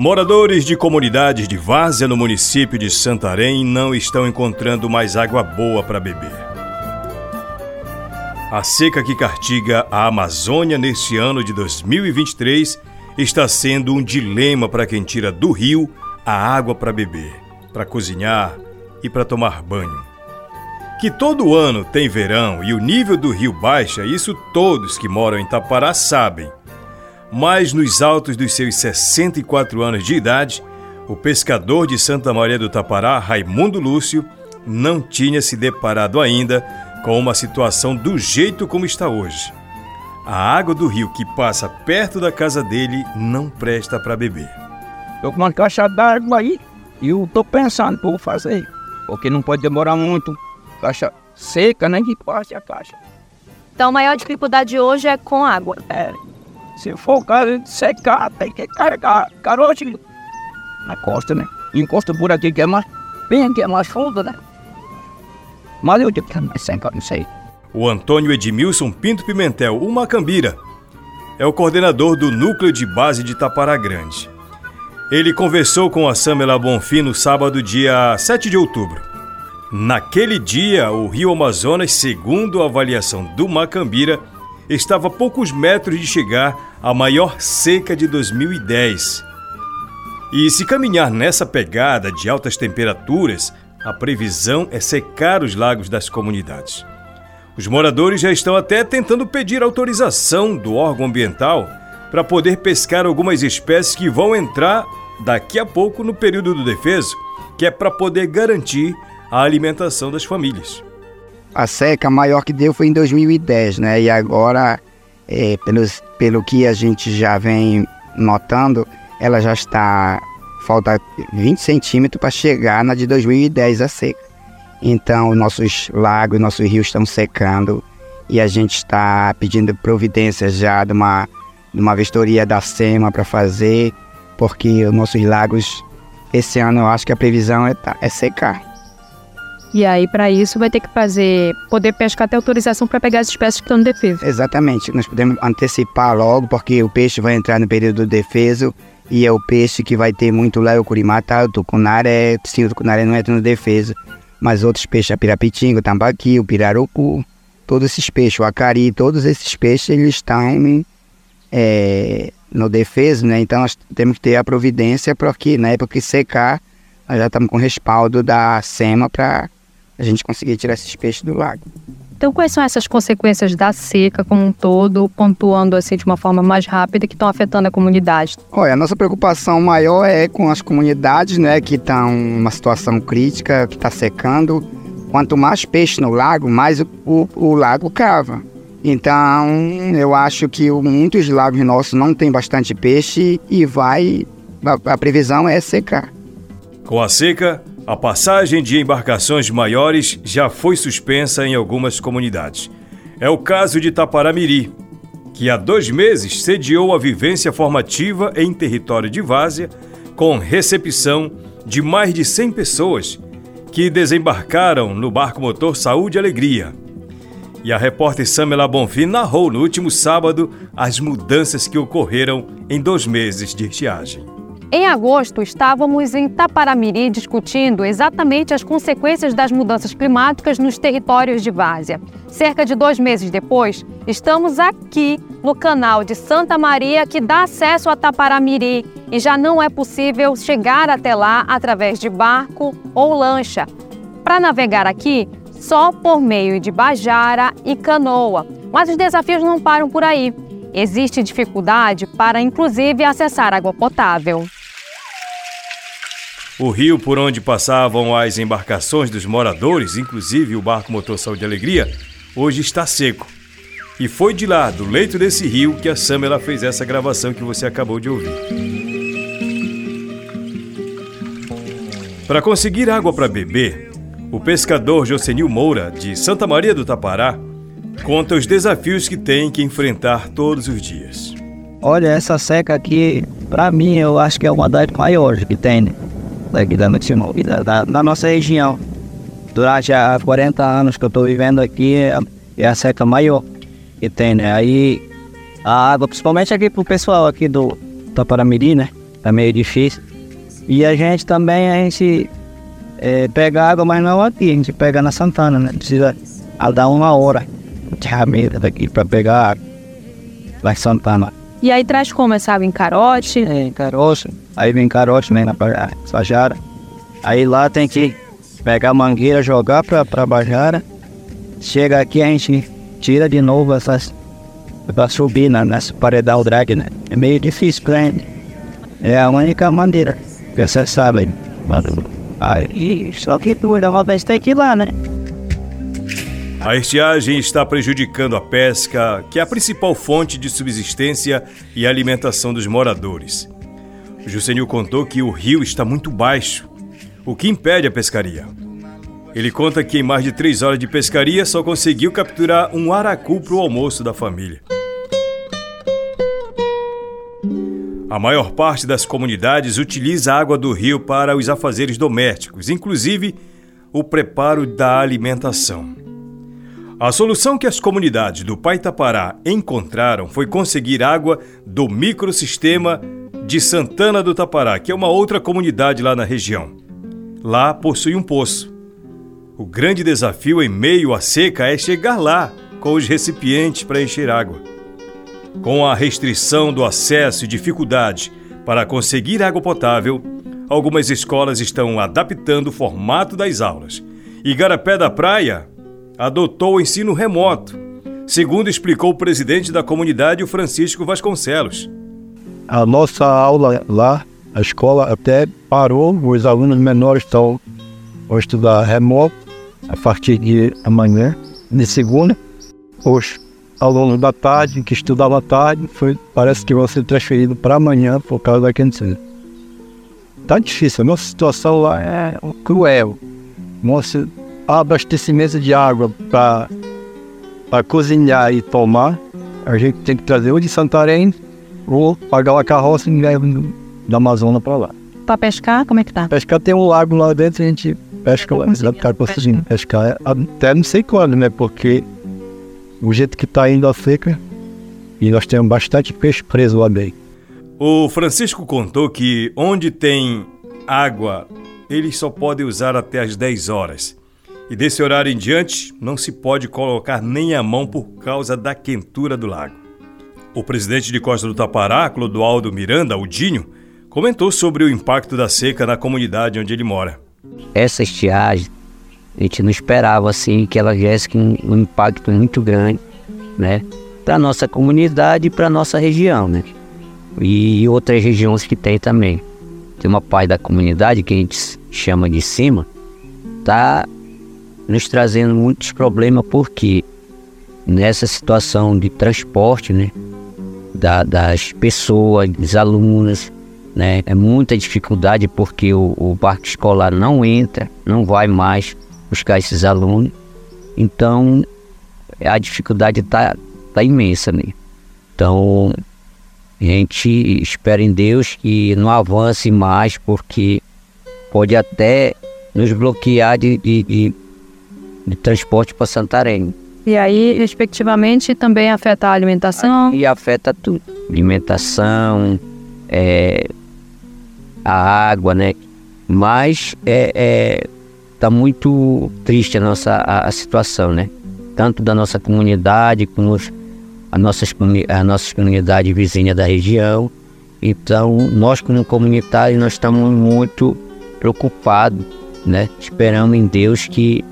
Moradores de comunidades de várzea no município de Santarém não estão encontrando mais água boa para beber. A seca que castiga a Amazônia neste ano de 2023 está sendo um dilema para quem tira do rio a água para beber, para cozinhar e para tomar banho. Que todo ano tem verão e o nível do rio baixa, isso todos que moram em Tapará sabem mas nos altos dos seus 64 anos de idade, o pescador de Santa Maria do Tapará, Raimundo Lúcio, não tinha se deparado ainda com uma situação do jeito como está hoje. A água do rio que passa perto da casa dele não presta para beber. Tô com uma caixa d'água aí e eu tô pensando o que vou fazer, porque não pode demorar muito. Caixa seca, né? Que passe a caixa. Então a maior dificuldade hoje é com água. É, se for o caso de secar, tem que carregar carote na costa, né? Encosta por aqui que é mais. Bem aqui é mais fundo, né? Mas eu digo que é mais seca, não sei. O Antônio Edmilson Pinto Pimentel, o Macambira, é o coordenador do Núcleo de Base de Tapará Grande. Ele conversou com a Samela Bonfim no sábado, dia 7 de outubro. Naquele dia, o Rio Amazonas, segundo a avaliação do Macambira, estava a poucos metros de chegar à maior seca de 2010. E se caminhar nessa pegada de altas temperaturas, a previsão é secar os lagos das comunidades. Os moradores já estão até tentando pedir autorização do órgão ambiental para poder pescar algumas espécies que vão entrar daqui a pouco no período do defeso, que é para poder garantir a alimentação das famílias. A seca maior que deu foi em 2010, né? E agora, é, pelos, pelo que a gente já vem notando, ela já está. Falta 20 centímetros para chegar na de 2010 a seca. Então, nossos lagos, nossos rios estão secando e a gente está pedindo providências já de uma, de uma vistoria da SEMA para fazer, porque os nossos lagos, esse ano eu acho que a previsão é, é secar. E aí, para isso, vai ter que fazer, poder pescar até autorização para pegar as espécies que estão no defeso. Exatamente, nós podemos antecipar logo, porque o peixe vai entrar no período do defeso e é o peixe que vai ter muito lá, o curimata, o tucunaré, sim, o tucunaré não entra no defeso, mas outros peixes, a pirapitinga, o tambaqui, o pirarucu, todos esses peixes, o acari, todos esses peixes, eles estão é, no defeso, né? Então nós temos que ter a providência para que na época que secar, nós já estamos com respaldo da SEMA para a gente conseguir tirar esses peixes do lago. Então, quais são essas consequências da seca como um todo, pontuando assim de uma forma mais rápida, que estão afetando a comunidade? Olha, a nossa preocupação maior é com as comunidades, né, que estão numa situação crítica, que está secando. Quanto mais peixe no lago, mais o, o, o lago cava. Então, eu acho que muitos lagos nossos não têm bastante peixe e vai. A, a previsão é secar. Com a seca, a passagem de embarcações maiores já foi suspensa em algumas comunidades. É o caso de Taparamiri, que há dois meses sediou a vivência formativa em território de Várzea, com recepção de mais de 100 pessoas que desembarcaram no barco motor Saúde e Alegria. E a repórter Samela Bonfim narrou no último sábado as mudanças que ocorreram em dois meses de estiagem. Em agosto, estávamos em Taparamiri discutindo exatamente as consequências das mudanças climáticas nos territórios de várzea. Cerca de dois meses depois, estamos aqui no canal de Santa Maria que dá acesso a Taparamiri e já não é possível chegar até lá através de barco ou lancha. Para navegar aqui, só por meio de bajara e canoa. Mas os desafios não param por aí. Existe dificuldade para, inclusive, acessar água potável. O rio por onde passavam as embarcações dos moradores, inclusive o barco motor Saúde e Alegria, hoje está seco. E foi de lá, do leito desse rio, que a Samela fez essa gravação que você acabou de ouvir. Para conseguir água para beber, o pescador Josenil Moura, de Santa Maria do Tapará, conta os desafios que tem que enfrentar todos os dias. Olha, essa seca aqui, para mim, eu acho que é uma das maiores que tem. Daqui da, da, da nossa região. Durante há 40 anos que eu estou vivendo aqui, é, é a seca maior que tem, né? Aí a água, principalmente aqui pro pessoal aqui do Taparamiri, né? Tá meio difícil. E a gente também, a gente é, pega água, mas não aqui, a gente pega na Santana, né? Precisa dar uma hora de rameta daqui para pegar água em Santana. E aí traz como essa água em carote? É, em carote. Aí vem carote, né, na Bajara. Aí lá tem que pegar a mangueira, jogar pra, pra Bajara. Chega aqui, a gente tira de novo essas... Pra subir na, nessa paredão drag, né? É meio difícil pra gente. É a única maneira que você sabe. Aí, só que tu uma vez tem que ir lá, né? A estiagem está prejudicando a pesca, que é a principal fonte de subsistência e alimentação dos moradores. O Jusenil contou que o rio está muito baixo, o que impede a pescaria. Ele conta que em mais de três horas de pescaria só conseguiu capturar um aracu para o almoço da família. A maior parte das comunidades utiliza a água do rio para os afazeres domésticos, inclusive o preparo da alimentação. A solução que as comunidades do Paitapará encontraram foi conseguir água do microsistema de Santana do Tapará, que é uma outra comunidade lá na região. Lá possui um poço. O grande desafio em meio à seca é chegar lá com os recipientes para encher água. Com a restrição do acesso e dificuldade para conseguir água potável, algumas escolas estão adaptando o formato das aulas. Igarapé da Praia adotou o ensino remoto, segundo explicou o presidente da comunidade, o Francisco Vasconcelos. A nossa aula lá, a escola até parou, os alunos menores estão a estudar remoto a partir de amanhã, de segunda. Os alunos da tarde, que estudavam à tarde, foi, parece que vão ser transferidos para amanhã por causa da quentura. Tá difícil, a nossa situação lá é cruel. Nossa, abastecimento de água para cozinhar e tomar, a gente tem que trazer ou de Santarém ou pagar uma carroça e levar da Amazônia para lá. Para pescar, como é que tá? Pescar tem um lago lá dentro a gente pesca lá. Dá para conseguir pescar até não sei quando, né? Porque o jeito que está indo a seca e nós temos bastante peixe preso lá dentro. O Francisco contou que onde tem água, eles só podem usar até as 10 horas. E desse horário em diante, não se pode colocar nem a mão por causa da quentura do lago. O presidente de Costa do Tapará, Clodoaldo Miranda, o Dinho, comentou sobre o impacto da seca na comunidade onde ele mora. Essa estiagem, a gente não esperava assim que ela viesse com um impacto muito grande, né, para nossa comunidade e para nossa região, né? E outras regiões que tem também. Tem uma parte da comunidade que a gente chama de cima, tá nos trazendo muitos problemas, porque nessa situação de transporte, né, da, das pessoas, dos alunos, né, é muita dificuldade porque o, o barco escolar não entra, não vai mais buscar esses alunos. Então, a dificuldade está tá imensa, né? Então, a gente espera em Deus que não avance mais, porque pode até nos bloquear de, de, de de transporte para Santarém. E aí, respectivamente, também afeta a alimentação? E afeta tudo. Alimentação, é, a água, né? Mas é, é, tá muito triste a nossa a, a, situação, né? Tanto da nossa comunidade como a nossas, a nossa comunidade vizinha da região. Então, nós como comunitários, nós estamos muito preocupados, né? Esperando em Deus que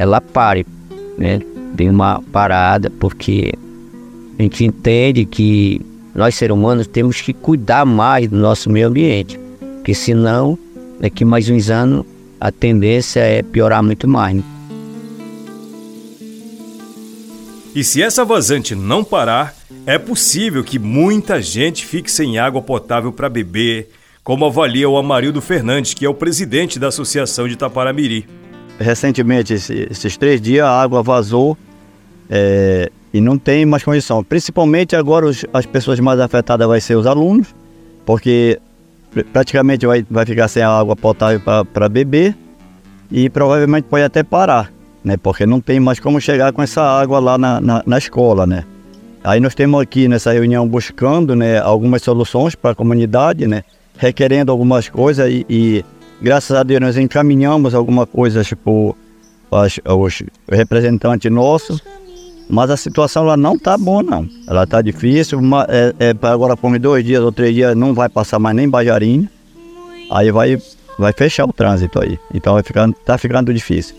ela pare, né? Dê uma parada, porque a gente entende que nós seres humanos temos que cuidar mais do nosso meio ambiente, porque senão daqui mais uns anos a tendência é piorar muito mais. Né? E se essa vazante não parar, é possível que muita gente fique sem água potável para beber, como avalia o Amarildo Fernandes, que é o presidente da Associação de Taparamiri recentemente, esses três dias, a água vazou é, e não tem mais condição. Principalmente agora os, as pessoas mais afetadas vão ser os alunos, porque praticamente vai, vai ficar sem água potável para beber e provavelmente pode até parar, né? Porque não tem mais como chegar com essa água lá na, na, na escola, né? Aí nós temos aqui nessa reunião buscando né, algumas soluções para a comunidade, né, requerendo algumas coisas e, e, graças a Deus nós encaminhamos alguma coisa tipo os representantes nossos, mas a situação lá não está boa não, ela está difícil, uma, é, é, agora por dois dias ou três dias não vai passar mais nem Bajarinha, aí vai, vai fechar o trânsito aí, então vai ficando, tá ficando difícil.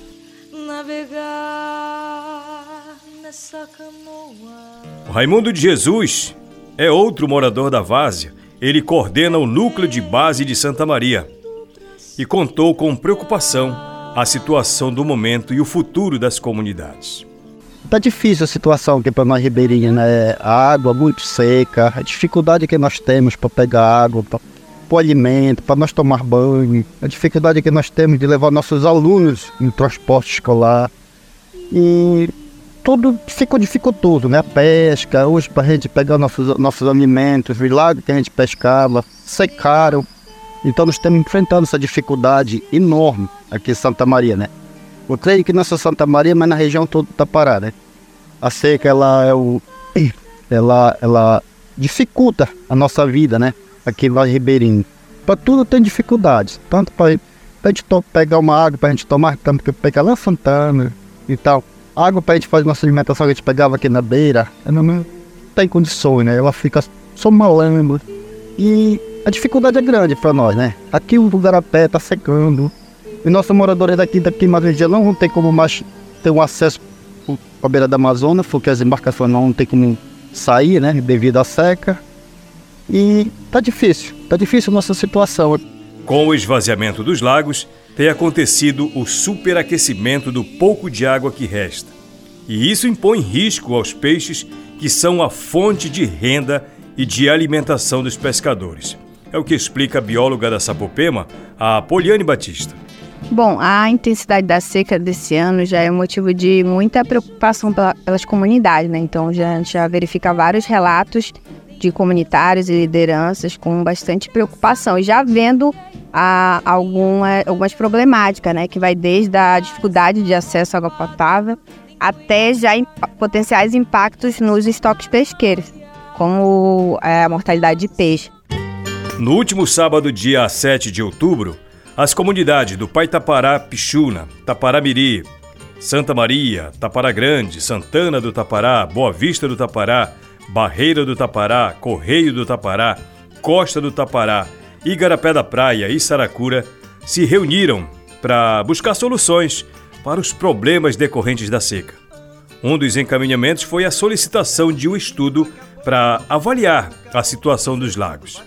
O Raimundo de Jesus é outro morador da Várzea. Ele coordena o núcleo de base de Santa Maria e contou com preocupação a situação do momento e o futuro das comunidades. Tá difícil a situação aqui para nós ribeirinhos, né? A água muito seca, a dificuldade que nós temos para pegar água, para o alimento, para nós tomar banho, a dificuldade que nós temos de levar nossos alunos no transporte escolar. E tudo ficou dificultoso, né? A pesca, hoje para a gente pegar nossos, nossos alimentos, os lagos que a gente pescava, secaram. Então nós estamos enfrentando essa dificuldade enorme aqui em Santa Maria, né? Eu creio que nessa Santa Maria, mas na região toda está parada, né? A seca, ela é o... Ela, ela dificulta a nossa vida, né? Aqui Vale Ribeirinho. Para tudo tem dificuldades. Tanto para a gente pegar uma água para a gente tomar, tanto que pegar lá Santana e tal água para a gente fazer nossa alimentação que a gente pegava aqui na beira, ela não tem condições, né? Ela fica só malando. E a dificuldade é grande para nós, né? Aqui o Garapé está secando. E nossos moradores daqui, daqui mais não vão ter como mais ter um acesso a beira da Amazônia, porque as embarcações não ter como sair, né? Devido à seca. E tá difícil, tá difícil a nossa situação. Com o esvaziamento dos lagos, tem acontecido o superaquecimento do pouco de água que resta. E isso impõe risco aos peixes que são a fonte de renda e de alimentação dos pescadores. É o que explica a bióloga da Sapopema, a Poliane Batista. Bom, a intensidade da seca desse ano já é motivo de muita preocupação pelas comunidades, né? Então já, a gente já verifica vários relatos de comunitários e lideranças com bastante preocupação e já vendo a alguma, algumas problemáticas, né? Que vai desde a dificuldade de acesso à água potável até já imp potenciais impactos nos estoques pesqueiros, como é, a mortalidade de peixe. No último sábado, dia 7 de outubro, as comunidades do Paitapará Pichuna, Taparamiri, Santa Maria, Tapará Grande, Santana do Tapará, Boa Vista do Tapará, Barreira do Tapará, Correio do Tapará, Costa do Tapará Igarapé da Praia e Saracura se reuniram para buscar soluções para os problemas decorrentes da seca. Um dos encaminhamentos foi a solicitação de um estudo para avaliar a situação dos lagos.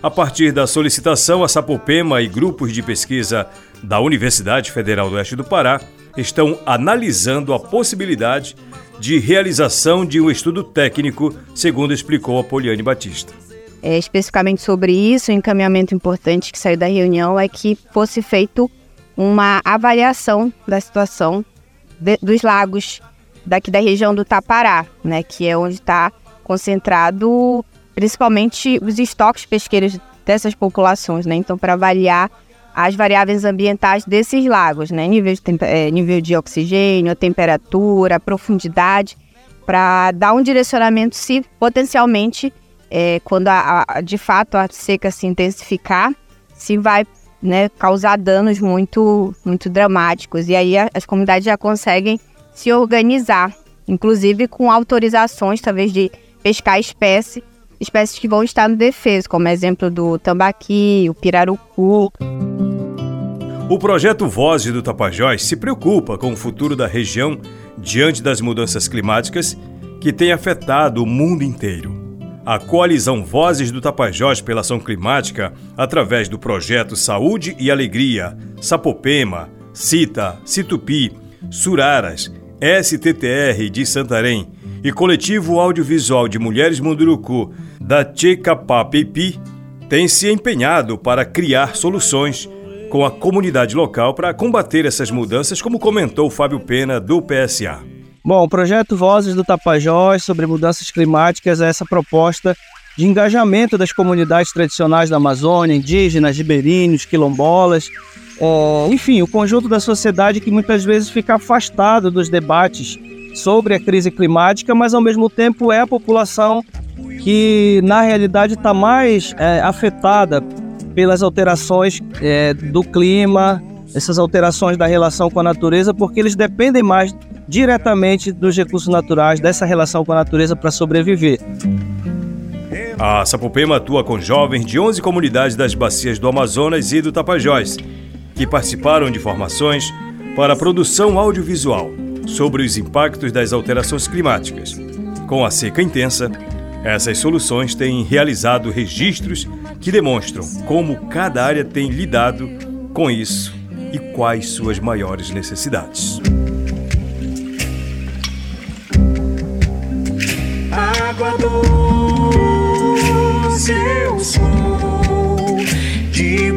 A partir da solicitação, a Sapopema e grupos de pesquisa da Universidade Federal do Oeste do Pará estão analisando a possibilidade de realização de um estudo técnico, segundo explicou a Poliane Batista. É, especificamente sobre isso, o encaminhamento importante que saiu da reunião é que fosse feito uma avaliação da situação de, dos lagos daqui da região do Tapará, né, que é onde está concentrado principalmente os estoques pesqueiros dessas populações, né? Então, para avaliar as variáveis ambientais desses lagos, né? Nível de, é, nível de oxigênio, temperatura, profundidade, para dar um direcionamento se potencialmente é, quando a, a, de fato a seca se intensificar, se vai né, causar danos muito, muito dramáticos. E aí as comunidades já conseguem se organizar, inclusive com autorizações, talvez, de pescar espécie, espécies que vão estar no defeso, como exemplo do tambaqui, o pirarucu. O projeto Vozes do Tapajós se preocupa com o futuro da região diante das mudanças climáticas que têm afetado o mundo inteiro a coalizão Vozes do Tapajós pela Ação Climática, através do projeto Saúde e Alegria, Sapopema, Cita, Situpi, Suraras, STTR de Santarém e Coletivo Audiovisual de Mulheres Munduruku da Tchekapapipi, tem se empenhado para criar soluções com a comunidade local para combater essas mudanças, como comentou Fábio Pena, do PSA. Bom, o projeto Vozes do Tapajós sobre mudanças climáticas é essa proposta de engajamento das comunidades tradicionais da Amazônia, indígenas, ribeirinhos, quilombolas, é, enfim, o conjunto da sociedade que muitas vezes fica afastado dos debates sobre a crise climática, mas ao mesmo tempo é a população que na realidade está mais é, afetada pelas alterações é, do clima, essas alterações da relação com a natureza, porque eles dependem mais diretamente dos recursos naturais, dessa relação com a natureza para sobreviver. A Sapopema atua com jovens de 11 comunidades das bacias do Amazonas e do Tapajós, que participaram de formações para a produção audiovisual sobre os impactos das alterações climáticas. Com a seca intensa, essas soluções têm realizado registros que demonstram como cada área tem lidado com isso e quais suas maiores necessidades. Água doce eu sou, de